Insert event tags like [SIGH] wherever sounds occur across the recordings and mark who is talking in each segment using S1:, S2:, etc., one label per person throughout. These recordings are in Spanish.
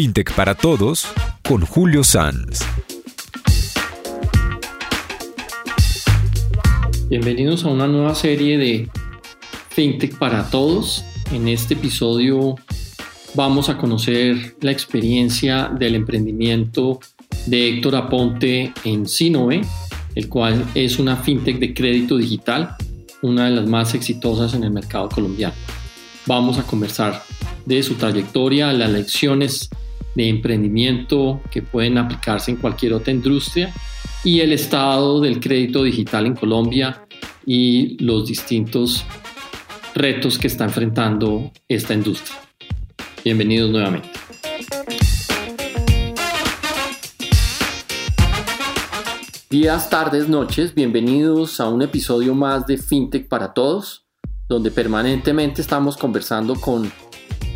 S1: FinTech para Todos con Julio Sanz.
S2: Bienvenidos a una nueva serie de FinTech para Todos. En este episodio vamos a conocer la experiencia del emprendimiento de Héctor Aponte en Sinove, el cual es una FinTech de crédito digital, una de las más exitosas en el mercado colombiano. Vamos a conversar de su trayectoria, las lecciones de emprendimiento que pueden aplicarse en cualquier otra industria y el estado del crédito digital en Colombia y los distintos retos que está enfrentando esta industria. Bienvenidos nuevamente. Días, tardes, noches, bienvenidos a un episodio más de FinTech para Todos, donde permanentemente estamos conversando con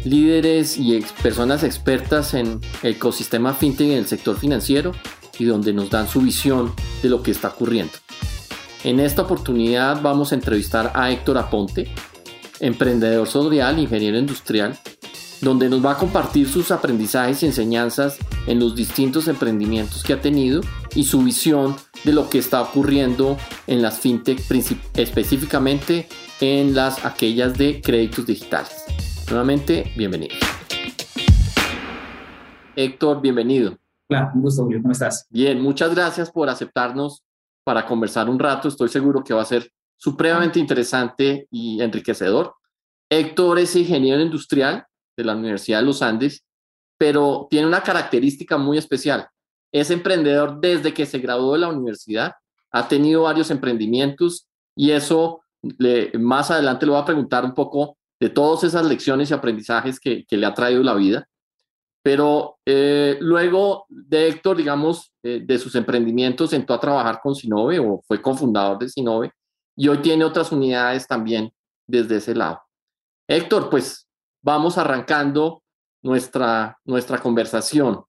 S2: líderes y personas expertas en el ecosistema FinTech en el sector financiero y donde nos dan su visión de lo que está ocurriendo. En esta oportunidad vamos a entrevistar a Héctor Aponte, emprendedor social, ingeniero industrial, donde nos va a compartir sus aprendizajes y enseñanzas en los distintos emprendimientos que ha tenido y su visión de lo que está ocurriendo en las fintech, específicamente en las aquellas de créditos digitales. Nuevamente, bienvenido. Héctor, bienvenido.
S3: Hola, un gusto. ¿Cómo estás?
S2: Bien, muchas gracias por aceptarnos para conversar un rato. Estoy seguro que va a ser supremamente interesante y enriquecedor. Héctor es ingeniero industrial de la Universidad de los Andes, pero tiene una característica muy especial. Es emprendedor desde que se graduó de la universidad, ha tenido varios emprendimientos y eso más adelante le voy a preguntar un poco de todas esas lecciones y aprendizajes que, le ha traído la vida. Pero eh, luego de Héctor, digamos, eh, de sus emprendimientos, entró a trabajar con Sinove o fue cofundador de Sinove y hoy tiene otras unidades también desde ese lado. Héctor, pues vamos arrancando nuestra, nuestra conversación.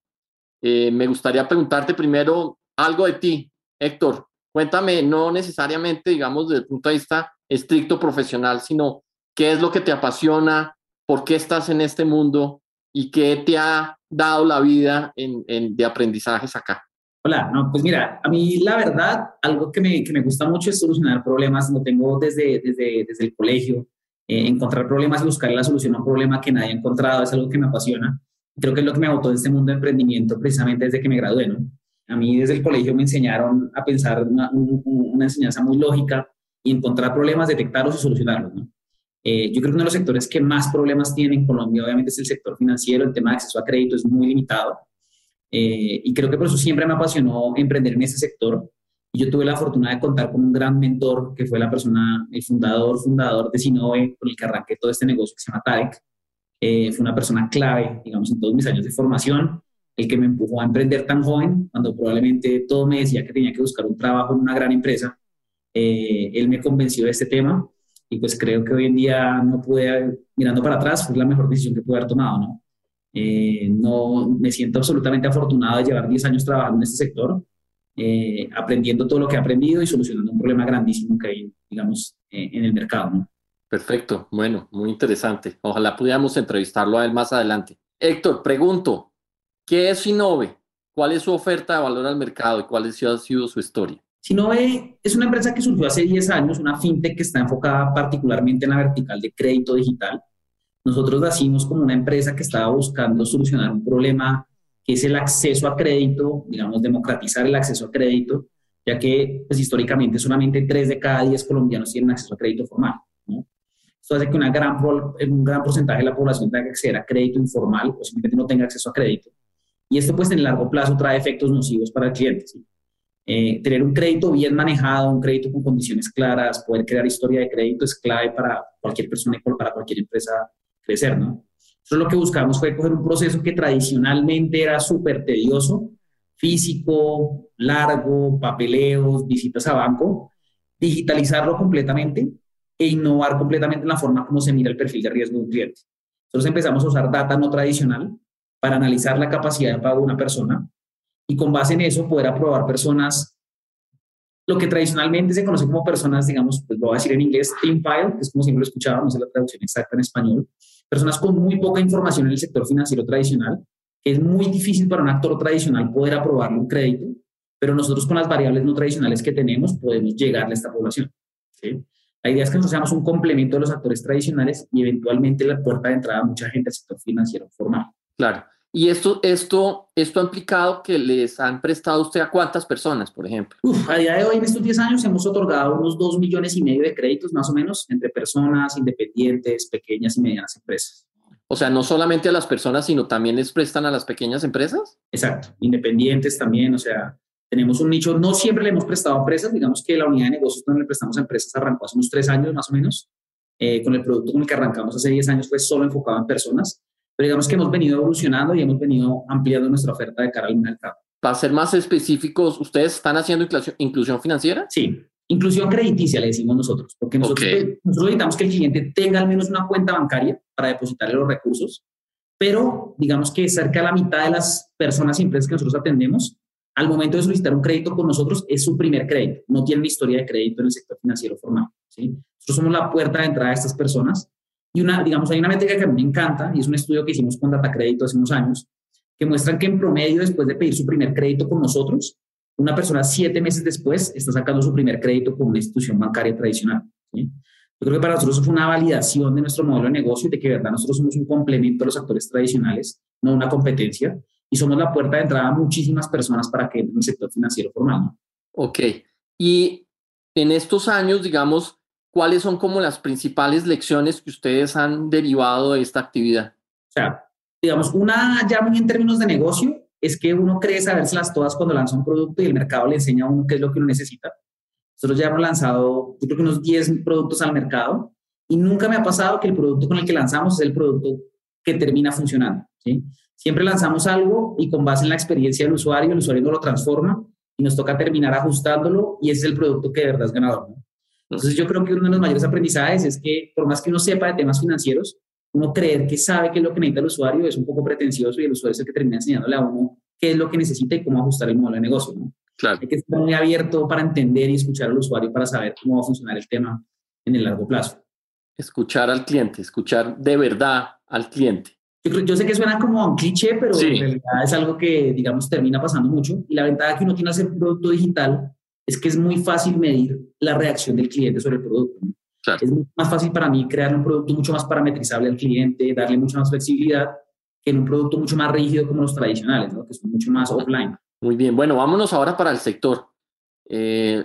S2: Eh, me gustaría preguntarte primero algo de ti, Héctor. Cuéntame, no necesariamente, digamos, desde el punto de vista estricto profesional, sino qué es lo que te apasiona, por qué estás en este mundo y qué te ha dado la vida en, de aprendizajes acá.
S3: Hola, no, pues mira, a mí la verdad, algo que me, que me gusta mucho es solucionar problemas, lo tengo desde, desde, desde el colegio, eh, encontrar problemas y buscar la solución a un problema que nadie ha encontrado es algo que me apasiona. Creo que es lo que me agotó de este mundo de emprendimiento precisamente desde que me gradué, ¿no? A mí desde el colegio me enseñaron a pensar una, una enseñanza muy lógica y encontrar problemas, detectarlos y solucionarlos, ¿no? Eh, yo creo que uno de los sectores que más problemas tiene en Colombia, obviamente, es el sector financiero. El tema de acceso a crédito es muy limitado. Eh, y creo que por eso siempre me apasionó emprender en ese sector. Y yo tuve la fortuna de contar con un gran mentor, que fue la persona, el fundador, fundador de Sinove, con el que arranqué todo este negocio que se llama Tarek. Eh, fue una persona clave, digamos, en todos mis años de formación, el que me empujó a emprender tan joven, cuando probablemente todo me decía que tenía que buscar un trabajo en una gran empresa. él me convenció de este tema y pues creo que hoy en día no pude, mirando para atrás, fue la mejor decisión que pude haber tomado, ¿no? Eh, no me siento absolutamente afortunado de llevar 10 años trabajando en este sector, eh, aprendiendo todo lo que he aprendido y solucionando un problema grandísimo que hay, digamos, eh, en el mercado.
S2: Perfecto, bueno, muy interesante. Ojalá pudiéramos entrevistarlo a él más adelante. Héctor, pregunto, ¿qué es Inove? ¿Cuál es su oferta de valor al mercado y cuál ha sido su historia?
S3: Sinove es una empresa que surgió hace 10 años, una fintech que está enfocada particularmente en la vertical de crédito digital. Nosotros nacimos como una empresa que estaba buscando solucionar un problema que es el acceso a crédito, digamos, democratizar el acceso a crédito, ya que pues, históricamente solamente 3 de cada 10 colombianos tienen acceso a crédito formal. ¿no? Esto hace que una gran, un gran porcentaje de la población tenga que acceder a crédito informal o simplemente no tenga acceso a crédito. Y esto pues en el largo plazo trae efectos nocivos para el cliente. ¿sí? Eh, tener un crédito bien manejado, un crédito con condiciones claras, poder crear historia de crédito es clave para cualquier persona y para cualquier empresa crecer, ¿no? Entonces lo que buscamos fue coger un proceso que tradicionalmente era súper tedioso, físico, largo, papeleos, visitas a banco, digitalizarlo completamente e innovar completamente en la forma como se mira el perfil de riesgo de cliente. Entonces empezamos a usar data no tradicional para analizar la capacidad de pago de una persona, y con base en eso poder aprobar personas, lo que tradicionalmente se conoce como personas, digamos, pues lo voy a decir en inglés, team file, que es como siempre lo escuchaba, no sé la traducción exacta en español, personas con muy poca información en el sector financiero tradicional, que es muy difícil para un actor tradicional poder aprobar un crédito, pero nosotros con las variables no tradicionales que tenemos podemos llegarle a esta población. La idea es que nosotros seamos un complemento de los actores tradicionales y eventualmente la puerta de entrada a mucha gente al sector financiero formal.
S2: Claro. ¿Y esto, esto, esto ha implicado que les han prestado usted a cuántas personas, por ejemplo?
S3: a día de hoy, en estos 10 años, hemos otorgado unos 2 millones y medio de créditos, más o menos, entre personas independientes, pequeñas y medianas empresas.
S2: O sea, no solamente a las personas, sino también les prestan a las pequeñas empresas.
S3: Exacto, independientes también, o sea, tenemos un nicho, no siempre le hemos prestado a empresas, digamos que la unidad de negocios donde le prestamos a empresas arrancó hace unos 3 años más o menos, eh, con el producto con el que arrancamos hace 10 años fue solo enfocado en personas pero digamos que hemos venido evolucionando y hemos venido ampliando nuestra oferta de cara al mercado.
S2: Para ser más específicos, ¿ustedes están haciendo inclusión, financiera?
S3: Sí, inclusión crediticia le decimos nosotros, porque nosotros, nosotros necesitamos que el cliente tenga al menos una cuenta bancaria para depositarle los recursos, pero digamos que cerca de la mitad de las personas y empresas que nosotros atendemos, al momento de solicitar un crédito con nosotros, es su primer crédito, no tienen historia de crédito en el sector financiero formal. ¿sí? Nosotros somos la puerta de entrada de estas personas y una, digamos, hay una métrica que a mí me encanta y es un estudio que hicimos con Data Crédito hace unos años, que muestran que en promedio, después de pedir su primer crédito con nosotros, una persona siete meses después está sacando su primer crédito con una institución bancaria tradicional. Yo creo que para nosotros fue una validación de nuestro modelo de negocio y de que, verdad, nosotros somos un complemento a los actores tradicionales, no una competencia, y somos la puerta de entrada a muchísimas personas para que entren en el sector financiero formal.
S2: Ok. Y en estos años, digamos, ¿cuáles son como las principales lecciones que ustedes han derivado de esta actividad?
S3: O sea, digamos, una ya muy en términos de negocio es que uno cree sabérselas todas cuando lanza un producto y el mercado le enseña a uno qué es lo que uno necesita. Nosotros ya hemos lanzado, yo creo que unos 10 productos al mercado y nunca me ha pasado que el producto con el que lanzamos es el producto que termina funcionando. ¿sí? Siempre lanzamos algo y con base en la experiencia del usuario, el usuario no lo transforma y nos toca terminar ajustándolo y ese es el producto que de verdad es ganador. ¿no? Entonces yo creo que uno de los mayores aprendizajes es que por más que uno sepa de temas financieros, uno creer que sabe qué es lo que necesita el usuario es un poco pretencioso y el usuario es el que termina enseñándole a uno qué es lo que necesita y cómo ajustar el modelo de negocio. ¿no?
S2: Claro.
S3: Hay que estar muy abierto para entender y escuchar al usuario para saber cómo va a funcionar el tema en el largo plazo.
S2: Escuchar al cliente, escuchar de verdad al cliente.
S3: Yo, yo sé que suena como un cliché, pero en realidad es algo que, digamos, termina pasando mucho. Y la ventaja que uno tiene hacer producto digital es que es muy fácil medir la reacción del cliente sobre el producto. Es más fácil para mí crear un producto mucho más parametrizable al cliente, darle mucha más flexibilidad que en un producto mucho más rígido como los tradicionales, ¿no? que son mucho más offline.
S2: Muy bien, bueno, vámonos ahora para el sector. Eh,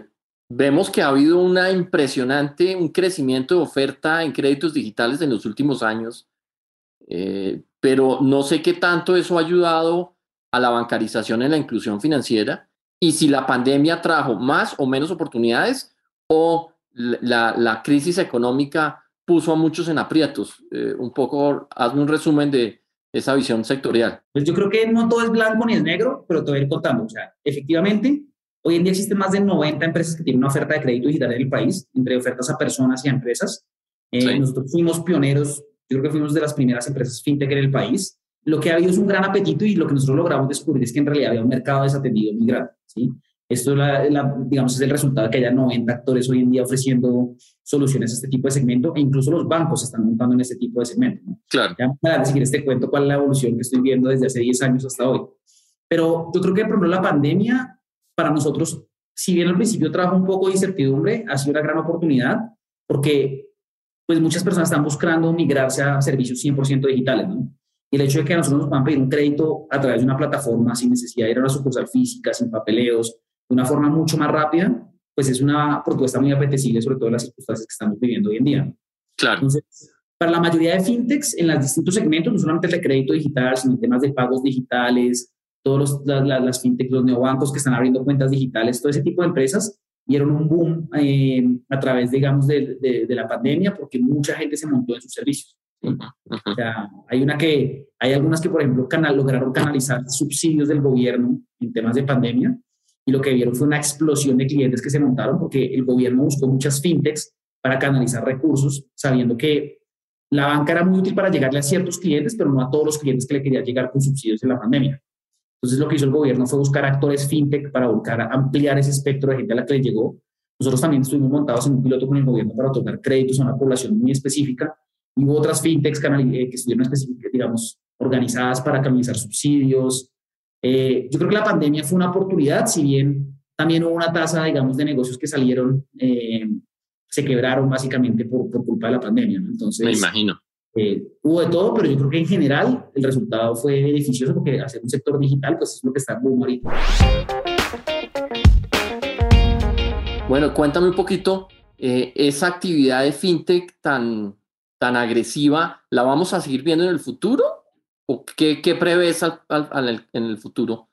S2: vemos que ha habido una impresionante, un crecimiento de oferta en créditos digitales en los últimos años, eh, pero no sé qué tanto eso ha ayudado a la bancarización en la inclusión financiera y si la pandemia trajo más o menos oportunidades o la, la crisis económica puso a muchos en aprietos. Eh, un poco, hazme un resumen de esa visión sectorial.
S3: Pues yo creo que no todo es blanco ni es negro, pero te voy a ir contando. O sea, efectivamente, hoy en día existen más de 90 empresas que tienen una oferta de crédito digital en el país, entre ofertas a personas y a empresas. Eh, nosotros fuimos pioneros, yo creo que fuimos de las primeras empresas fintech en el país lo que ha habido es un gran apetito y lo que nosotros logramos descubrir es que en realidad había un mercado desatendido muy grande. ¿Sí? Esto, la, digamos, es el resultado de que haya 90 actores hoy en día ofreciendo soluciones a este tipo de segmento e incluso los bancos se están montando en este tipo de segmento.
S2: Claro.
S3: Ya para si quieres te cuento cuál es la evolución que estoy viendo desde hace 10 años hasta hoy. Pero yo creo que, por ejemplo, la pandemia para nosotros, si bien al principio trajo un poco de incertidumbre, ha sido una gran oportunidad porque pues muchas personas están buscando migrarse a servicios 100% digitales, ¿no? Y el hecho de que a nosotros nos puedan pedir un crédito a través de una plataforma sin necesidad de ir a una sucursal física, sin papeleos, de una forma mucho más rápida, pues es una propuesta muy apetecible, sobre todo en las circunstancias que estamos viviendo hoy en día.
S2: Claro.
S3: Entonces, para la mayoría de fintechs, en los distintos segmentos, no solamente el de crédito digital, sino en temas de pagos digitales, todos los, las fintechs, los neobancos que están abriendo cuentas digitales, todo ese tipo de empresas vieron un boom eh, a través, digamos, de, de, de, la pandemia porque mucha gente se montó en sus servicios. O sea, hay, una que, hay algunas que, por ejemplo, canal, lograron canalizar subsidios del gobierno en temas de pandemia y lo que vieron fue una explosión de clientes que se montaron porque el gobierno buscó muchas fintechs para canalizar recursos, sabiendo que la banca era muy útil para llegarle a ciertos clientes, pero no a todos los clientes que le querían llegar con subsidios en la pandemia. Entonces, lo que hizo el gobierno fue buscar actores fintech para buscar ampliar ese espectro de gente a la que le llegó. Nosotros también estuvimos montados en un piloto con el gobierno para otorgar créditos a una población muy específica y hubo otras fintechs eh, que estuvieron digamos, organizadas para canalizar subsidios. Eh, yo creo que la pandemia fue una oportunidad, si bien también hubo una tasa, digamos, de negocios que salieron, eh, se quebraron básicamente por, por, culpa de la pandemia. ¿no? Entonces,
S2: Me imagino.
S3: Eh, hubo de todo, pero yo creo que en general el resultado fue beneficioso porque hacer un sector digital, pues es lo que está boom ahorita.
S2: Bueno, cuéntame un poquito, eh, esa actividad de fintech tan, tan agresiva, ¿la vamos a seguir viendo en el futuro? ¿O qué, qué prevés al, al, en el futuro,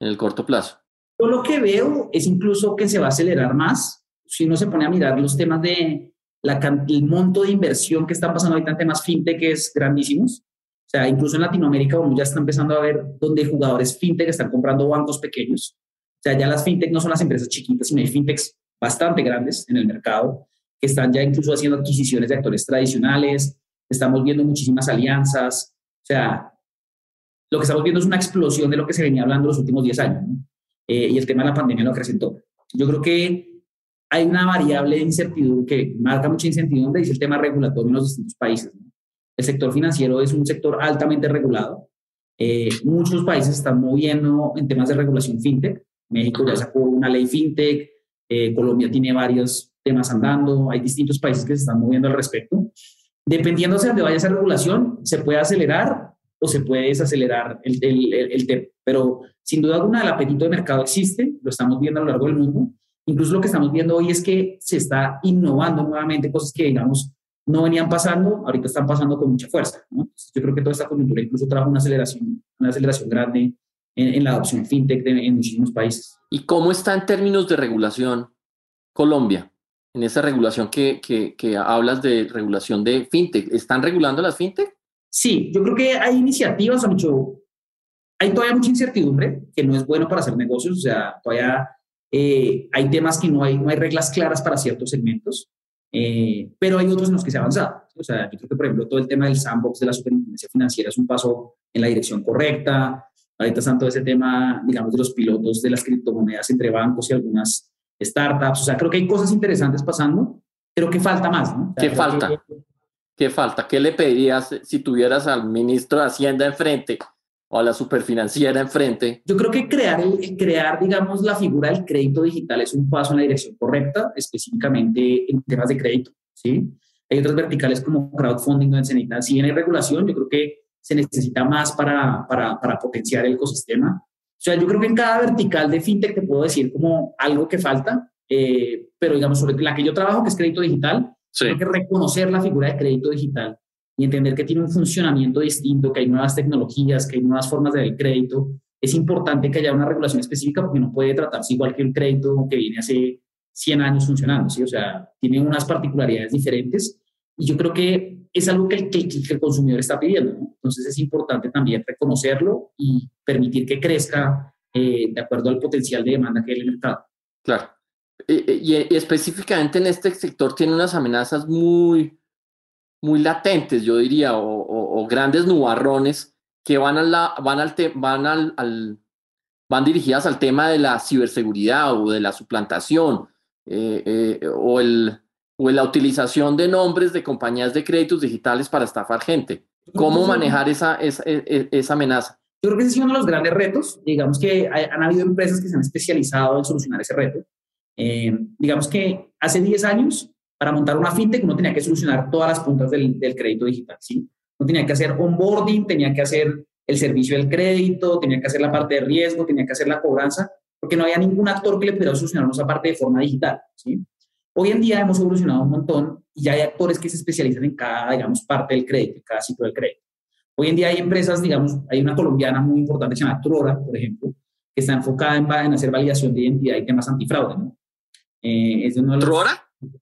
S2: en el corto plazo?
S3: Yo lo que veo es incluso que se va a acelerar más. Si uno se pone a mirar los temas de la, el monto de inversión que están pasando ahorita en temas fintech es grandísimos. O sea, incluso en Latinoamérica uno ya está empezando a ver donde jugadores fintech están comprando bancos pequeños. O sea, ya las fintech no son las empresas chiquitas, sino hay fintechs bastante grandes en el mercado que están ya incluso haciendo adquisiciones de actores tradicionales. Estamos viendo muchísimas alianzas. O sea, lo que estamos viendo es una explosión de lo que se venía hablando los últimos 10 años. ¿no? Eh, y el tema de la pandemia lo acrecentó. Yo creo que hay una variable de incertidumbre que marca mucha incertidumbre y es el tema regulatorio en los distintos países. ¿no? El sector financiero es un sector altamente regulado. Eh, muchos países están moviendo en temas de regulación fintech. México ya sacó una ley fintech, eh, Colombia tiene varios temas andando, hay distintos países que se están moviendo al respecto. Dependiendo de dónde vaya esa regulación, se puede acelerar o se puede desacelerar el, el, el, tema. Pero sin duda alguna el apetito de mercado existe, lo estamos viendo a lo largo del mundo. Incluso lo que estamos viendo hoy es que se está innovando nuevamente cosas que, digamos, no venían pasando, ahorita están pasando con mucha fuerza. ¿no? yo creo que toda esta coyuntura incluso trajo una aceleración, una aceleración grande en, en la adopción fintech de, en muchísimos países.
S2: ¿Y cómo está en términos de regulación Colombia? En esa regulación que, que, que hablas de regulación de fintech, ¿están regulando las fintech?
S3: Sí, yo creo que hay iniciativas, hay todavía mucha incertidumbre, que no es bueno para hacer negocios, o sea, todavía eh, hay temas que no hay, no hay reglas claras para ciertos segmentos, eh, pero hay otros en los que se ha avanzado. O sea, yo creo que, por ejemplo, todo el tema del sandbox de la superintendencia financiera es un paso en la dirección correcta. Ahorita está todo ese tema, digamos, de los pilotos de las criptomonedas entre bancos y algunas startups. O sea, creo que hay cosas interesantes pasando, pero que falta más, ¿no? O
S2: sea, ¿Qué falta? Que, ¿Qué falta? ¿Qué le pedirías si tuvieras al ministro de Hacienda enfrente o a la superfinanciera enfrente?
S3: Yo creo que crear, el, crear, digamos, la figura del crédito digital es un paso en la dirección correcta, específicamente en temas de crédito, ¿sí? Hay otras verticales como crowdfunding donde se necesita, si bien hay regulación, yo creo que se necesita más para, para, para potenciar el ecosistema. O sea, yo creo que en cada vertical de fintech te puedo decir como algo que falta, eh, pero digamos, sobre la que yo trabajo, que es crédito digital, Sí. Hay que reconocer la figura de crédito digital y entender que tiene un funcionamiento distinto, que hay nuevas tecnologías, que hay nuevas formas de ver crédito. Es importante que haya una regulación específica porque no puede tratarse igual que un crédito que viene hace 100 años funcionando, ¿sí? O sea, tiene unas particularidades diferentes y yo creo que es algo que el, que, el consumidor está pidiendo. Entonces es importante también reconocerlo y permitir que crezca eh, de acuerdo al potencial de demanda que hay en el mercado.
S2: Claro. Y, y, específicamente en este sector tiene unas amenazas muy, muy latentes, yo diría, o grandes nubarrones que van, a la, van, al te, van, al, al, van dirigidas al tema de la ciberseguridad o de la suplantación eh, eh, o, el, o la utilización de nombres de compañías de créditos digitales para estafar gente. ¿Cómo manejar esa, esa, esa amenaza?
S3: Yo creo que ese es uno de los grandes retos. Digamos que hay, han habido empresas que se han especializado en solucionar ese reto. Eh, digamos que hace 10 años, para montar una fintech, uno tenía que solucionar todas las puntas del, del crédito digital, ¿sí? Uno tenía que hacer onboarding, tenía que hacer el servicio del crédito, tenía que hacer la parte de riesgo, tenía que hacer la cobranza, porque no había ningún actor que le pudiera solucionar esa parte de forma digital, ¿sí? Hoy en día hemos evolucionado un montón y ya hay actores que se especializan en cada, digamos, parte del crédito, en cada ciclo del crédito. Hoy en día hay empresas, digamos, hay una colombiana muy importante que se llama Trora, por ejemplo, que está enfocada en, en hacer validación de identidad y temas antifraude, ¿no?
S2: Eh, es de uno de los, ¿Trora?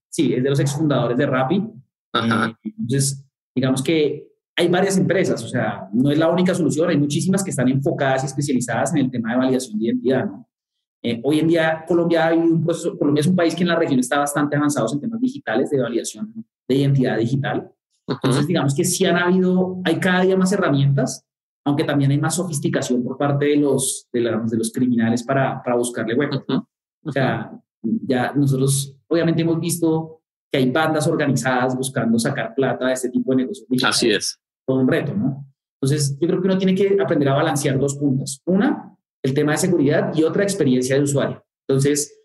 S3: Sí, es de los exfundadores de Rappi. Eh, entonces, digamos que hay varias empresas, o sea, no es la única solución, hay muchísimas que están enfocadas y especializadas en el tema de validación de identidad, ¿no? Eh, hoy en día Colombia, hay un proceso, Colombia es un país que en la región está bastante avanzado en temas digitales de validación de identidad digital. Entonces, digamos que sí han habido, hay cada día más herramientas, aunque también hay más sofisticación por parte de los, de, la, de los criminales para, para buscarle huecos. ¿no? O sea, ya nosotros obviamente hemos visto que hay bandas organizadas buscando sacar plata de este tipo de negocios.
S2: Así es.
S3: Todo un reto, ¿no? Entonces, yo creo que uno tiene que aprender a balancear dos puntos. Una, el tema de seguridad y otra, experiencia de usuario. Entonces,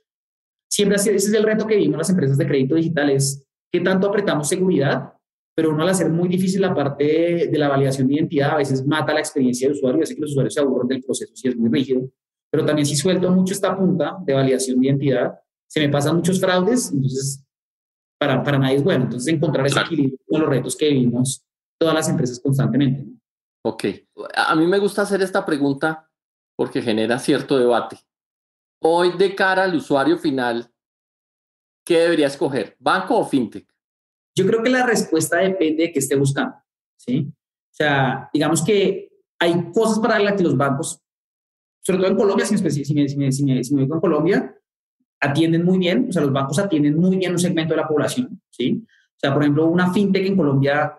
S3: siempre ese es el reto que vimos las empresas de crédito digital, es qué tanto apretamos seguridad, pero uno al hacer muy difícil la parte de la validación de identidad, a veces mata la experiencia de usuario, hace que los usuarios se aburran del proceso si es muy rígido. Pero también si suelto mucho esta punta de validación de identidad, se me pasan muchos fraudes, entonces para, para nadie es bueno. Entonces encontrar ese equilibrio con los retos que vivimos todas las empresas constantemente.
S2: Ok, a mí me gusta hacer esta pregunta porque genera cierto debate. Hoy de cara al usuario final, ¿qué debería escoger? ¿Banco o fintech?
S3: Yo creo que la respuesta depende de qué esté buscando. ¿sí? O sea, digamos que hay cosas para las que los bancos, sobre todo en Colombia, si me, si me, si me, si me en Colombia, atienden muy bien, o sea, los bancos atienden muy bien un segmento de la población, ¿sí? O sea, por ejemplo, una fintech en Colombia,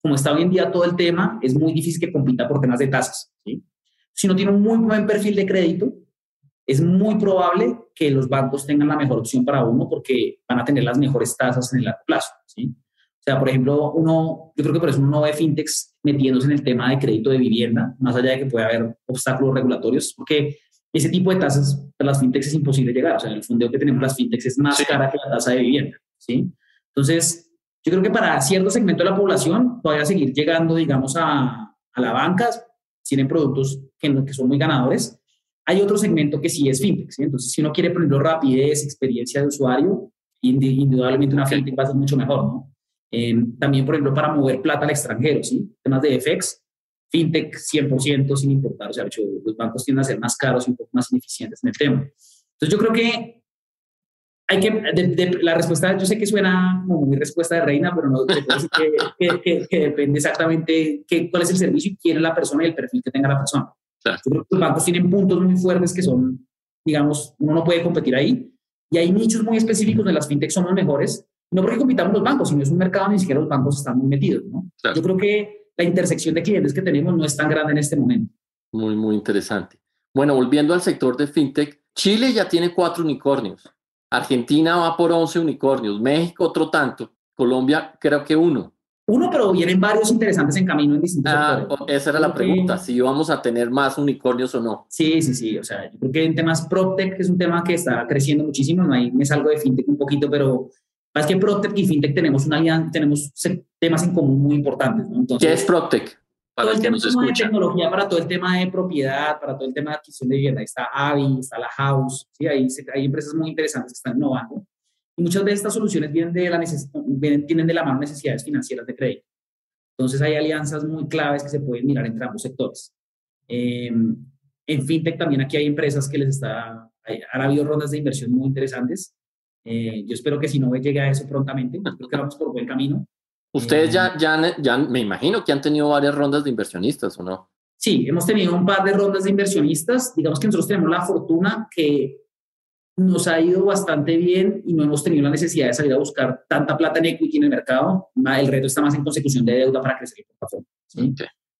S3: como está hoy en día todo el tema, es muy difícil que compita por temas de tasas, ¿sí? Si no tiene un muy buen perfil de crédito, es muy probable que los bancos tengan la mejor opción para uno porque van a tener las mejores tasas en el largo plazo, ¿sí? O sea, por ejemplo, uno, yo creo que por eso uno no ve fintechs metiéndose en el tema de crédito de vivienda, más allá de que pueda haber obstáculos regulatorios, porque ese tipo de tasas para las fintechs es imposible llegar. O sea, el fondeo que tenemos las fintechs es más cara que la tasa de vivienda. ¿sí? Entonces, yo creo que para cierto segmento de la población todavía seguir llegando, digamos, a, a la banca, tienen productos que, que son muy ganadores. Hay otro segmento que sí es fintech. ¿sí? Entonces, si uno quiere ponerlo rapidez, experiencia de usuario, indudablemente una fintech va a ser mucho mejor. ¿no? Eh, también, por ejemplo, para mover plata al extranjero, ¿sí? temas de FX, fintech 100% sin importar, o sea, hecho, los bancos tienden a ser más caros y un poco más ineficientes en el tema. Entonces yo creo que hay que, la respuesta, yo sé que suena como muy respuesta de reina, pero no, que, que, que, depende exactamente qué, cuál es el servicio y quién es la persona y el perfil que tenga la persona. Yo creo que los bancos tienen puntos muy fuertes que son, digamos, uno no puede competir ahí. Y hay nichos muy específicos donde las fintechs son los mejores, no porque compitamos los bancos, sino es un mercado ni siquiera los bancos están muy metidos. ¿no? Yo creo que la intersección de clientes que tenemos no es tan grande en este momento.
S2: Muy, muy interesante. Bueno, volviendo al sector de fintech, Chile ya tiene cuatro unicornios, Argentina va por 11 unicornios, México otro tanto, Colombia creo que uno.
S3: Uno, pero vienen varios interesantes en camino en distintos ah,
S2: Esa era la pregunta, si vamos a tener más unicornios o no.
S3: Sí, sí, sí. O sea, yo creo que en temas PropTech es un tema que está creciendo muchísimo. Ahí me salgo de FinTech un poquito, pero es que PropTech y FinTech tenemos una alianza, tenemos temas en común muy importantes. ¿no?
S2: Entonces, ¿Qué es PropTech?
S3: Para todo el tema de tecnología, para todo el tema de propiedad, para todo el tema de adquisición de vivienda. Ahí está Avi, está la House, ¿sí? Ahí hay empresas muy interesantes que están innovando. Y muchas de estas soluciones vienen de la vienen, tienen de la mano necesidades financieras de crédito. Entonces hay alianzas muy claves que se pueden mirar entre ambos sectores. Em, en FinTech también aquí hay empresas que les está, han habido rondas de inversión muy interesantes eh, yo espero que si no llegue a eso prontamente, creo que vamos por buen camino.
S2: Ustedes ya, eh, ya, ya, me imagino que han tenido varias rondas de inversionistas, ¿o no?
S3: Sí, hemos tenido un par de rondas de inversionistas. Digamos que nosotros tenemos la fortuna que nos ha ido bastante bien y no hemos tenido la necesidad de salir a buscar tanta plata en equity en el mercado. El reto está más en consecución de deuda para crecer el portafolio.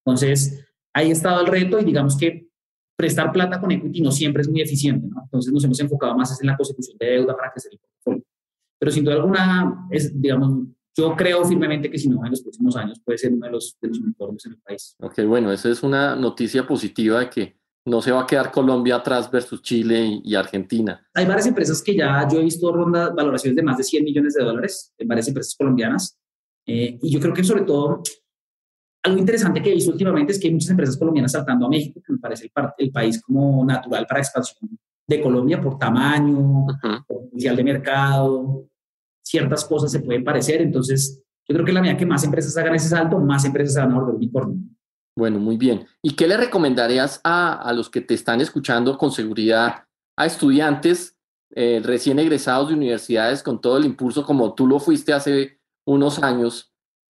S3: Entonces, ahí ha estado el reto y digamos que prestar plata con equity no siempre es muy eficiente, ¿no? Entonces nos hemos enfocado más en la consecución de deuda para crecer el portafolio. Pero sin duda alguna, es, digamos, yo creo firmemente que si no, en los próximos años puede ser uno de los, de los unicornios en el país.
S2: Ok, bueno, esa es una noticia positiva de que no se va a quedar Colombia atrás versus Chile y, Argentina.
S3: Hay varias empresas que ya yo he visto rondas, valoraciones de más de 100 millones de dólares en varias empresas colombianas. Eh, y yo creo que sobre todo algo interesante que he visto últimamente es que hay muchas empresas colombianas saltando a México, que me parece el, el país como natural para expansión de Colombia por tamaño, por potencial de mercado, ciertas cosas se pueden parecer. Entonces, yo creo que la medida que más empresas hagan ese salto, más empresas se van a volver unicornio.
S2: Bueno, muy bien. ¿Y qué le recomendarías a, a los que te están escuchando con seguridad, a estudiantes eh, recién egresados de universidades con todo el impulso como tú lo fuiste hace unos años?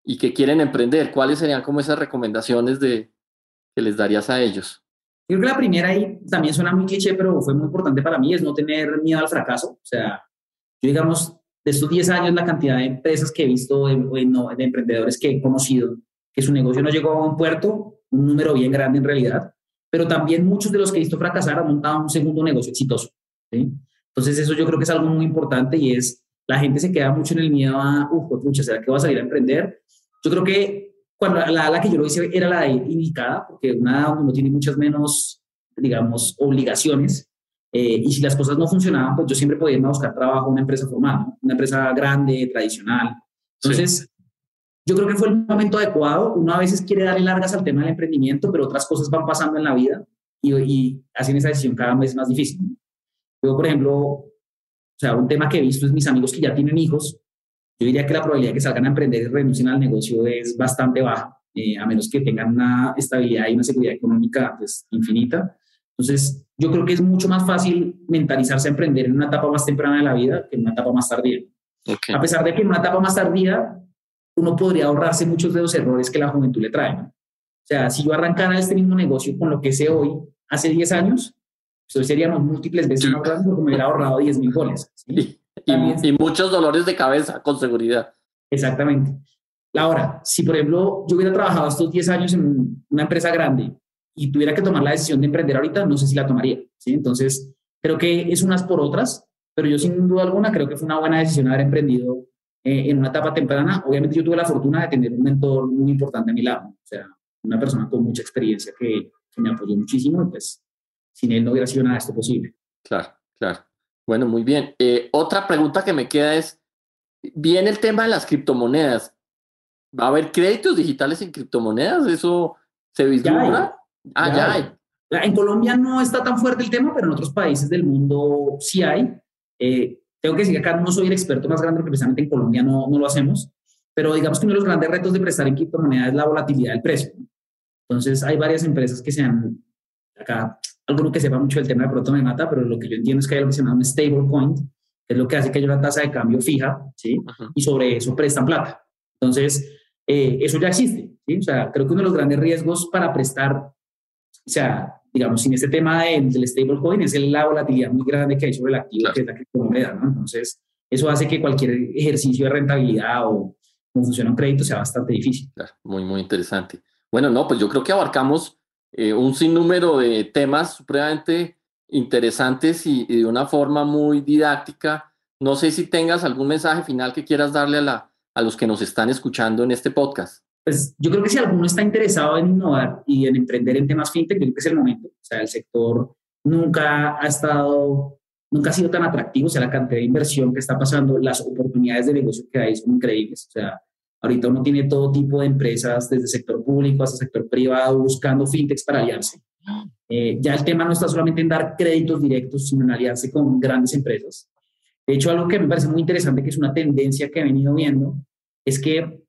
S2: y que quieren emprender, ¿cuáles serían como esas recomendaciones de, que les darías a ellos?
S3: Yo creo que la primera y también suena muy cliché, pero fue muy importante para mí, es no tener miedo al fracaso. O sea, yo digamos, de estos 10 años, la cantidad de empresas que he visto, de, de emprendedores que he conocido, que su negocio no llegó a un puerto, un número bien grande en realidad, pero también muchos de los que he visto fracasar han montado un segundo negocio exitoso. ¿sí? Entonces eso yo creo que es algo muy importante y es, la gente se queda mucho en el miedo a, uff, pucha, ¿será que va a salir a emprender? Yo creo que cuando la, que yo lo hice era la indicada, porque una uno tiene muchas menos, digamos, obligaciones. Eh, y si las cosas no funcionaban, pues yo siempre podía irme a buscar trabajo en una empresa formal, una empresa grande, tradicional. Entonces, yo creo que fue el momento adecuado. Uno a veces quiere darle largas al tema del emprendimiento, pero otras cosas van pasando en la vida y, y hacen esa decisión cada vez más difícil. Yo, por ejemplo, o sea, un tema que he visto es mis amigos que ya tienen hijos. Yo diría que la probabilidad de que salgan a emprender y renuncien al negocio es bastante baja, eh, a menos que tengan una estabilidad y una seguridad económica pues, infinita. Entonces, yo creo que es mucho más fácil mentalizarse a emprender en una etapa más temprana de la vida que en una etapa más tardía. A pesar de que en una etapa más tardía uno podría ahorrarse muchos de los errores que la juventud le trae. O sea, si yo arrancara este mismo negocio con lo que sé hoy, hace 10 años, pues hoy seríamos múltiples veces más grandes porque me hubiera ahorrado 10 mil goles.
S2: Y, y, muchos dolores de cabeza, con seguridad.
S3: Exactamente. Ahora, si por ejemplo yo hubiera trabajado estos 10 años en una empresa grande y tuviera que tomar la decisión de emprender ahorita, no sé si la tomaría. ¿sí? Entonces, creo que es unas por otras, pero yo sin duda alguna creo que fue una buena decisión haber emprendido eh, en una etapa temprana, obviamente yo tuve la fortuna de tener un mentor muy importante a mi lado, o sea, una persona con mucha experiencia que, me apoyó muchísimo y pues sin él no hubiera sido nada de esto posible.
S2: Claro, claro. Bueno, muy bien. Eh, otra pregunta que me queda es, viene el tema de las criptomonedas. ¿Va a haber créditos digitales en criptomonedas? ¿Eso se vislumbra?
S3: Ah, ya hay. En Colombia no está tan fuerte el tema, pero en otros países del mundo sí hay. Eh, tengo que decir que acá no soy el experto más grande porque precisamente en Colombia no, no lo hacemos, pero digamos que uno de los grandes retos de prestar en criptomonedas es la volatilidad del precio. Entonces hay varias empresas que se han, acá alguno que sepa mucho del tema de pronto me mata, pero lo que yo entiendo es que hay algo que se llama un stablecoin, que es lo que hace que haya una tasa de cambio fija, ¿sí? Y sobre eso prestan plata. Entonces, eh, eso ya existe, ¿sí? O sea, creo que uno de los grandes riesgos para prestar, o sea, digamos, sin este tema del, del stablecoin, es la volatilidad muy grande que hay sobre el activo, que es la criptomoneda, ¿no? Entonces, eso hace que cualquier ejercicio de rentabilidad o cómo funciona un crédito sea bastante difícil.
S2: Claro, muy, muy interesante. Bueno, no, pues yo creo que abarcamos eh, un sinnúmero de temas supremamente interesantes y, y, de una forma muy didáctica. No sé si tengas algún mensaje final que quieras darle a, la, a los que nos están escuchando en este podcast
S3: pues yo creo que si alguno está interesado en innovar y en emprender en temas fintech, creo que es el momento. O sea, el sector nunca ha estado, nunca ha sido tan atractivo. O sea, la cantidad de inversión que está pasando, las oportunidades de negocio que hay son increíbles. O sea, ahorita uno tiene todo tipo de empresas, desde sector público hasta sector privado, buscando fintechs para aliarse. Eh, ya el tema no está solamente en dar créditos directos, sino en aliarse con grandes empresas. De hecho, algo que me parece muy interesante, que es una tendencia que he venido viendo, es que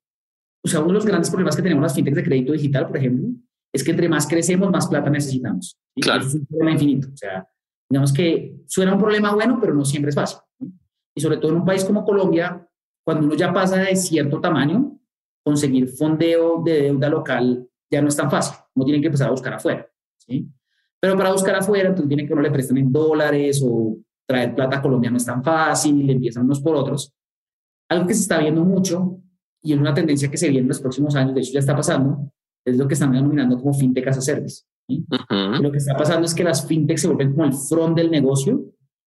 S3: o sea, uno de los grandes problemas que tenemos las fintechs de crédito digital, por ejemplo, es que entre más crecemos, más plata necesitamos.
S2: Claro.
S3: es un problema infinito. O sea, digamos que suena un problema bueno, pero no siempre es fácil. Y sobre todo en un país como Colombia, cuando uno ya pasa de cierto tamaño, conseguir fondeo de deuda local ya no es tan fácil. Uno tiene que empezar a buscar afuera. ¿sí? Pero para buscar afuera, entonces tiene que uno le presten en dólares o traer plata a Colombia no es tan fácil, empiezan unos por otros. Algo que se está viendo mucho y es una tendencia que se viene en los próximos años, de hecho ya está pasando, es lo que están denominando como fintech as a service. Lo que está pasando es que las fintech se vuelven como el front del negocio,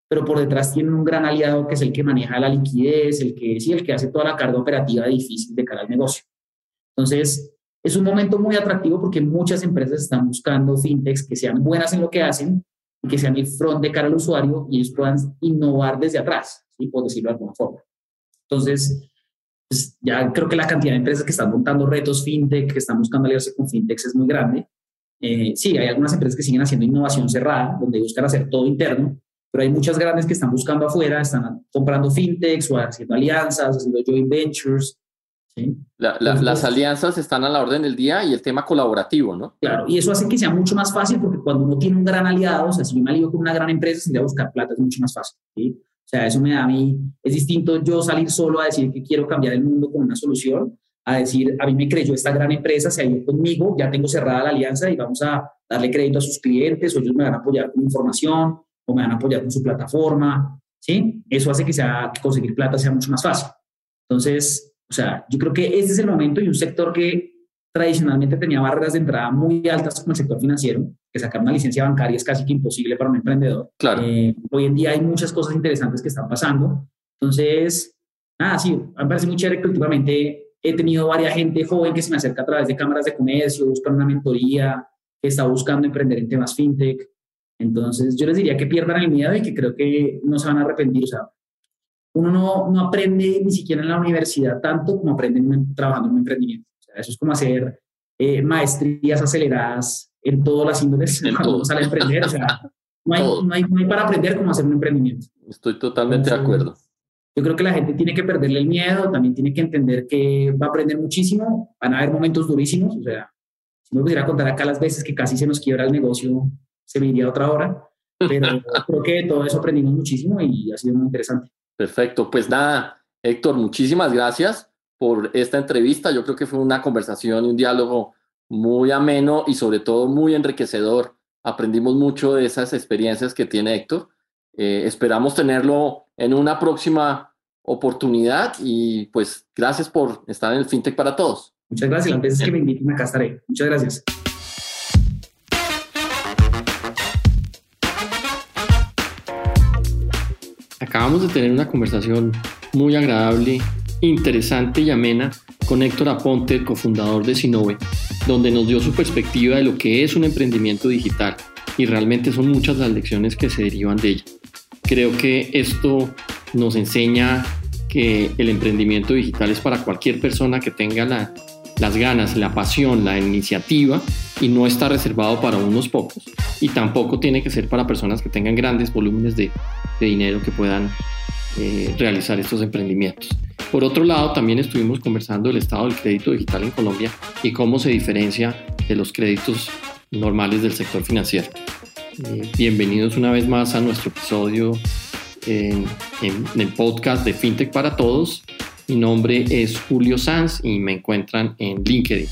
S3: pero por detrás tienen un gran aliado que es el que maneja la liquidez, el que, sí, el que hace toda la carga operativa difícil de cara al negocio. Entonces, es un momento muy atractivo porque muchas empresas están buscando fintechs que sean buenas en lo que hacen y que sean el front de cara al usuario y ellos puedan innovar desde atrás, ¿sí? por decirlo de alguna forma. Entonces, pues, ya creo que la cantidad de empresas que están montando retos fintech, que están buscando aliarse con fintechs es muy grande. Eh, sí, hay algunas empresas que siguen haciendo innovación cerrada, donde buscan hacer todo interno, pero hay muchas grandes que están buscando afuera, están comprando fintechs o haciendo alianzas, haciendo joint ventures. ¿sí?
S2: las alianzas están a la orden del día y el tema colaborativo, ¿no?
S3: Claro, y eso hace que sea mucho más fácil porque cuando uno tiene un gran aliado, o sea, si yo me alío con una gran empresa, voy a buscar plata es mucho más fácil. ¿sí? O sea, eso me da a mí, es distinto yo salir solo a decir que quiero cambiar el mundo con una solución, a decir, a mí me creyó esta gran empresa, se ha ido conmigo, ya tengo cerrada la alianza y vamos a darle crédito a sus clientes, o ellos me van a apoyar con información, o me van a apoyar con su plataforma, ¿sí? Eso hace que, sea, conseguir plata sea mucho más fácil. Entonces, o sea, yo creo que este es el momento y un sector que tradicionalmente tenía barreras de entrada muy altas como el sector financiero, que sacar una licencia bancaria es casi que imposible para un emprendedor.
S2: Claro.
S3: Eh, hoy en día hay muchas cosas interesantes que están pasando. Entonces, nada, sí, me parece muy chévere que últimamente he tenido varias gente joven que se me acerca a través de cámaras de comercio, buscan una mentoría, que está buscando emprender en temas fintech. Entonces, yo les diría que pierdan el miedo y que creo que no se van a arrepentir. O sea, uno no, no aprende ni siquiera en la universidad tanto como aprende trabajando en un emprendimiento. Sea, eso es como hacer eh, maestrías aceleradas en todas las índoles [LAUGHS] cuando uno sale a emprender. O sea, [LAUGHS] no hay, no, hay, no hay, para aprender cómo hacer un emprendimiento.
S2: Estoy totalmente de acuerdo.
S3: Yo creo que la gente tiene que perderle el miedo, también tiene que entender que va a aprender muchísimo, van a haber momentos durísimos, o sea, si me pudiera contar acá las veces que casi se nos quiebra el negocio, se me iría otra hora, [LAUGHS] pero creo que todo eso aprendimos muchísimo y ha sido muy interesante.
S2: Perfecto, pues nada, Héctor, muchísimas gracias por esta entrevista. Yo creo que fue una conversación y un diálogo muy ameno y sobre todo muy enriquecedor. Aprendimos mucho de esas experiencias que tiene Héctor. Eh, esperamos tenerlo en una próxima oportunidad y pues gracias por estar en el FinTech para todos.
S3: Muchas gracias. Las veces que me inviten acá estaré. Muchas gracias.
S2: Acabamos de tener una conversación muy agradable, interesante y amena con Héctor Aponte, cofundador de Sinove, donde nos dio su perspectiva de lo que es un emprendimiento digital y realmente son muchas las lecciones que se derivan de ella. Creo que esto nos enseña que el emprendimiento digital es para cualquier persona que tenga las ganas, la pasión, la iniciativa y no está reservado para unos pocos. Y tampoco tiene que ser para personas que tengan grandes volúmenes de, dinero que puedan eh, realizar estos emprendimientos. Por otro lado, también estuvimos conversando del estado del crédito digital en Colombia y cómo se diferencia de los créditos normales del sector financiero. Eh, bienvenidos una vez más a nuestro episodio en, el podcast de FinTech para Todos. Mi nombre es Julio Sanz y me encuentran en LinkedIn.